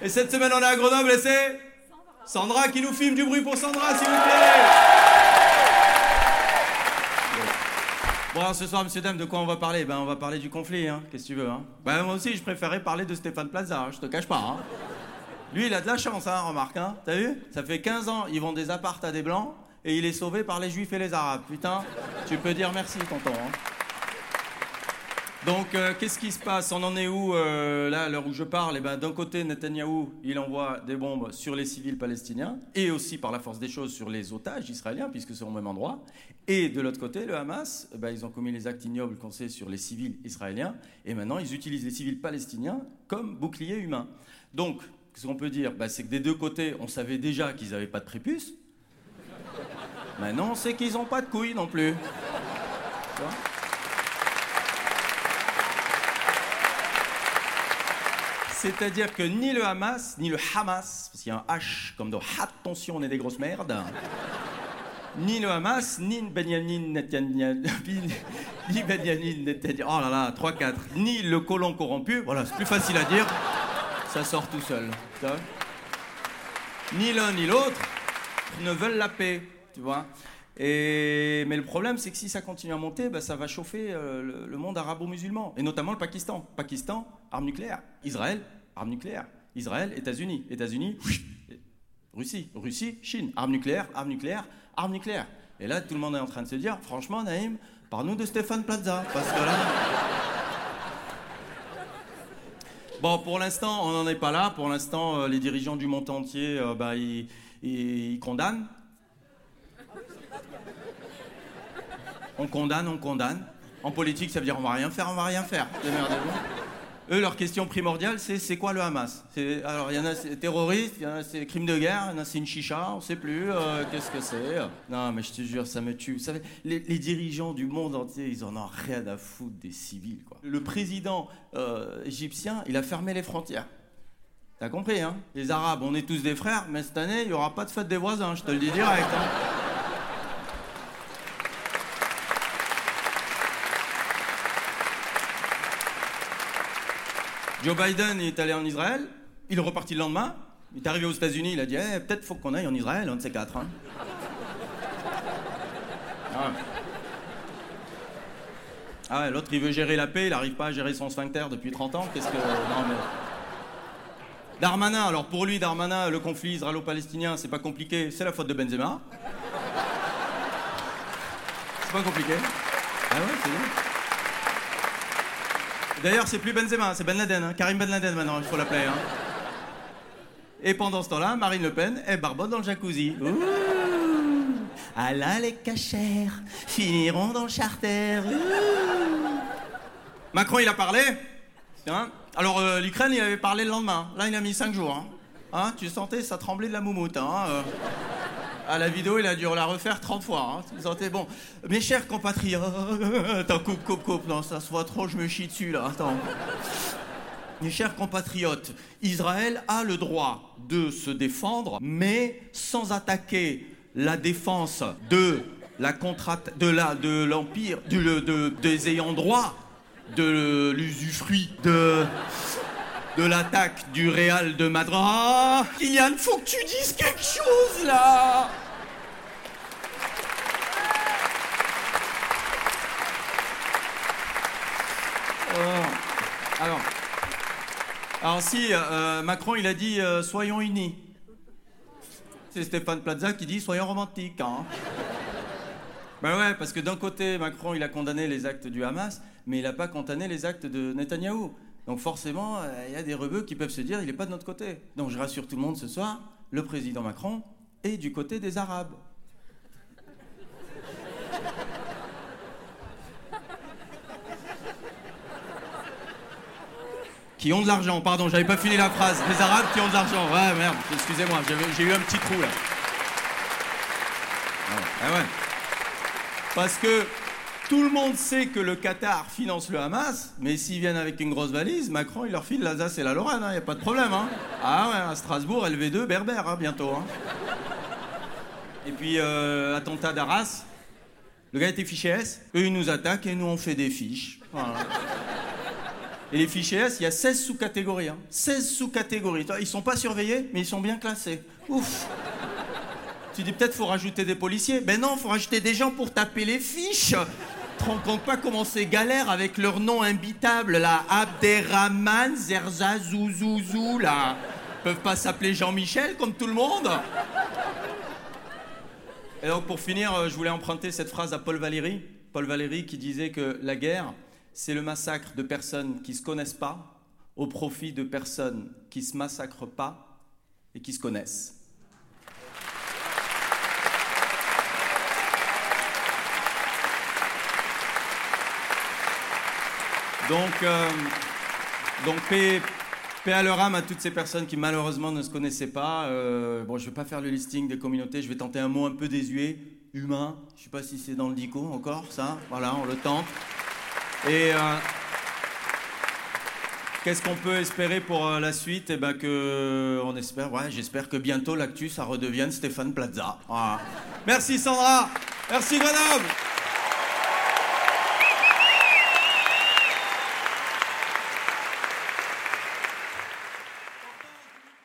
Et cette semaine, on est à Grenoble et c'est Sandra qui nous filme du bruit pour Sandra, s'il vous plaît. Bon, alors, ce soir, monsieur, dame, de quoi on va parler? Ben, on va parler du conflit, hein. Qu'est-ce que tu veux, hein? Ben, moi aussi, je préférais parler de Stéphane Plaza, hein, je te cache pas, hein. Lui, il a de la chance, hein, remarque, hein. T'as vu? Ça fait 15 ans, ils vendent des appartes à des blancs et il est sauvé par les juifs et les arabes. Putain, tu peux dire merci, tonton. Hein. Donc, euh, qu'est-ce qui se passe? On en est où euh, là, à l'heure où je parle? Eh ben, D'un côté, Netanyahou, il envoie des bombes sur les civils palestiniens et aussi, par la force des choses, sur les otages israéliens, puisque c'est au même endroit. Et de l'autre côté, le Hamas, eh ben, ils ont commis les actes ignobles qu'on sait sur les civils israéliens et maintenant, ils utilisent les civils palestiniens comme boucliers humains. Donc, ce qu'on peut dire, bah, c'est que des deux côtés, on savait déjà qu'ils n'avaient pas de prépuce. Maintenant, on sait qu'ils n'ont pas de couilles non plus. C'est-à-dire que ni le Hamas, ni le Hamas, parce qu'il y a un H comme dans attention, on est des grosses merdes, ni le Hamas, ni Benjamin Netanyahu, ni Netanyahu, oh là là, 3-4, ni le colon corrompu, voilà, c'est plus facile à dire, ça sort tout seul. Ni l'un ni l'autre ne veulent la paix, tu vois. Mais le problème, c'est que si ça continue à monter, bah, ça va chauffer euh, le, monde arabo-musulman, et notamment le Pakistan. Pakistan, arme nucléaire. Israël, arme nucléaire. Israël, États-Unis. États-Unis, Russie. Russie, Chine. Arme nucléaire, arme nucléaire, arme nucléaire. Et là, tout le monde est en train de se dire, franchement, Naïm, parle-nous de Stéphane Plaza. Parce que là. Bon, pour l'instant, on n'en est pas là. Pour l'instant, euh, les dirigeants du monde entier, euh, bah, ils condamnent. On condamne, on condamne. En politique, ça veut dire on va rien faire, on va rien faire. Eux, leur question primordiale, c'est c'est quoi le Hamas? Alors, il y en a, c'est terroristes, il y en a, c'est crimes de guerre, il y en a, c'est une chicha, on sait plus, euh, qu'est-ce que c'est. Non, mais je te jure, ça me tue. Les, dirigeants du monde entier, ils en ont rien à foutre des civils. Le président euh, égyptien, il a fermé les frontières. T'as compris, hein? Les Arabes, on est tous des frères, mais cette année, il n'y aura pas de fête des voisins, je te le dis direct. Hein. Joe Biden est allé en Israël, il est reparti le lendemain, il est arrivé aux États-Unis, il a dit eh, peut-être faut qu'on aille en Israël, un de ces quatre. Hein. Ah, ah ouais, l'autre il veut gérer la paix, il n'arrive pas à gérer son sphincter depuis 30 ans, qu'est-ce que. Non, mais... Darmanin, alors pour lui, Darmanin, le conflit israélo-palestinien, c'est pas compliqué, c'est la faute de Benzema. C'est pas compliqué. Ah ouais, c'est. D'ailleurs, c'est plus Benzema, c'est Ben Laden, hein. Karim Ben Laden maintenant, il faut l'appeler. Hein. Et pendant ce temps-là, Marine Le Pen est barbote dans le jacuzzi. Ouh. Ah là, les cachères finiront dans le charter. Macron, il a parlé. Alors, euh, l'Ukraine, il avait parlé le lendemain. Là, il a mis cinq jours. Hein. tu sentais, ça tremblait de la moumoute. Euh. Ah, la vidéo, il a dû la refaire 30 fois. Hein. Vous bon. Mes chers compatriotes. Attends, coupe, coupe, coupe. Non, ça se voit trop, je me chie dessus là. Attends. Mes chers compatriotes, Israël a le droit de se défendre, mais sans attaquer la défense de la de la de l'empire, de, des ayants droit, de l'usufruit, de de l'attaque du Real de Madrid. Oh, Kylian, faut que tu dises quelque chose là oh. Alors, alors si, euh, Macron il a dit euh, soyons unis. C'est Stéphane Plaza qui dit soyons romantiques. Hein. Ben ouais, parce que d'un côté, Macron il a condamné les actes du Hamas, mais il n'a pas condamné les actes de Netanyahou. Donc forcément, euh, il y a des rebeux qui peuvent se dire, il n'est pas de notre côté. Donc je rassure tout le monde ce soir, le président Macron est du côté des Arabes. qui ont de l'argent, pardon, j'avais pas fini la phrase. Les Arabes qui ont de l'argent. Ouais, merde, excusez-moi, j'ai eu un petit trou là. Ah ouais. Parce que tout le monde sait que le Qatar finance le Hamas, mais s'ils viennent avec une grosse valise, Macron, il leur file l'Alsace et la Lorraine, il hein, n'y a pas de problème. Hein. Ah ouais, à Strasbourg, LV2, berbère, hein, bientôt. Et puis, euh, attentat d'Arras, le gars était fiché S, eux ils nous attaquent et nous on fait des fiches. Et les fichiers S, il y a 16 sous-catégories. Hein. 16 sous-catégories. Ils sont pas surveillés, mais ils sont bien classés. Ouf Tu dis peut-être faut rajouter des policiers. Ben non, faut rajouter des gens pour taper les fiches. Te rends compte pas comment c'est galère avec leur nom imbitable, là. Abderrahman, Zerza, Zouzouzou, là. Ils peuvent pas s'appeler Jean-Michel comme tout le monde? Et donc pour finir, euh, je voulais emprunter cette phrase à Paul Valéry. Paul Valéry qui disait que la guerre, c'est le massacre de personnes qui se connaissent pas au profit de personnes qui se massacrent pas et qui se connaissent. Donc, euh, donc paix, à leur âme à toutes ces personnes qui malheureusement ne se connaissaient pas. Euh, bon, je ne vais pas faire le listing des communautés, je vais tenter un mot un peu désuet, humain. Je ne sais pas si c'est dans le dico encore, ça. Voilà, on le tente. Et euh, qu'est-ce qu'on peut espérer pour la suite? Eh ben que on espère, ouais, j'espère que bientôt l'actu ça redevienne Stéphane Plaza. Merci Sandra, merci Grenoble.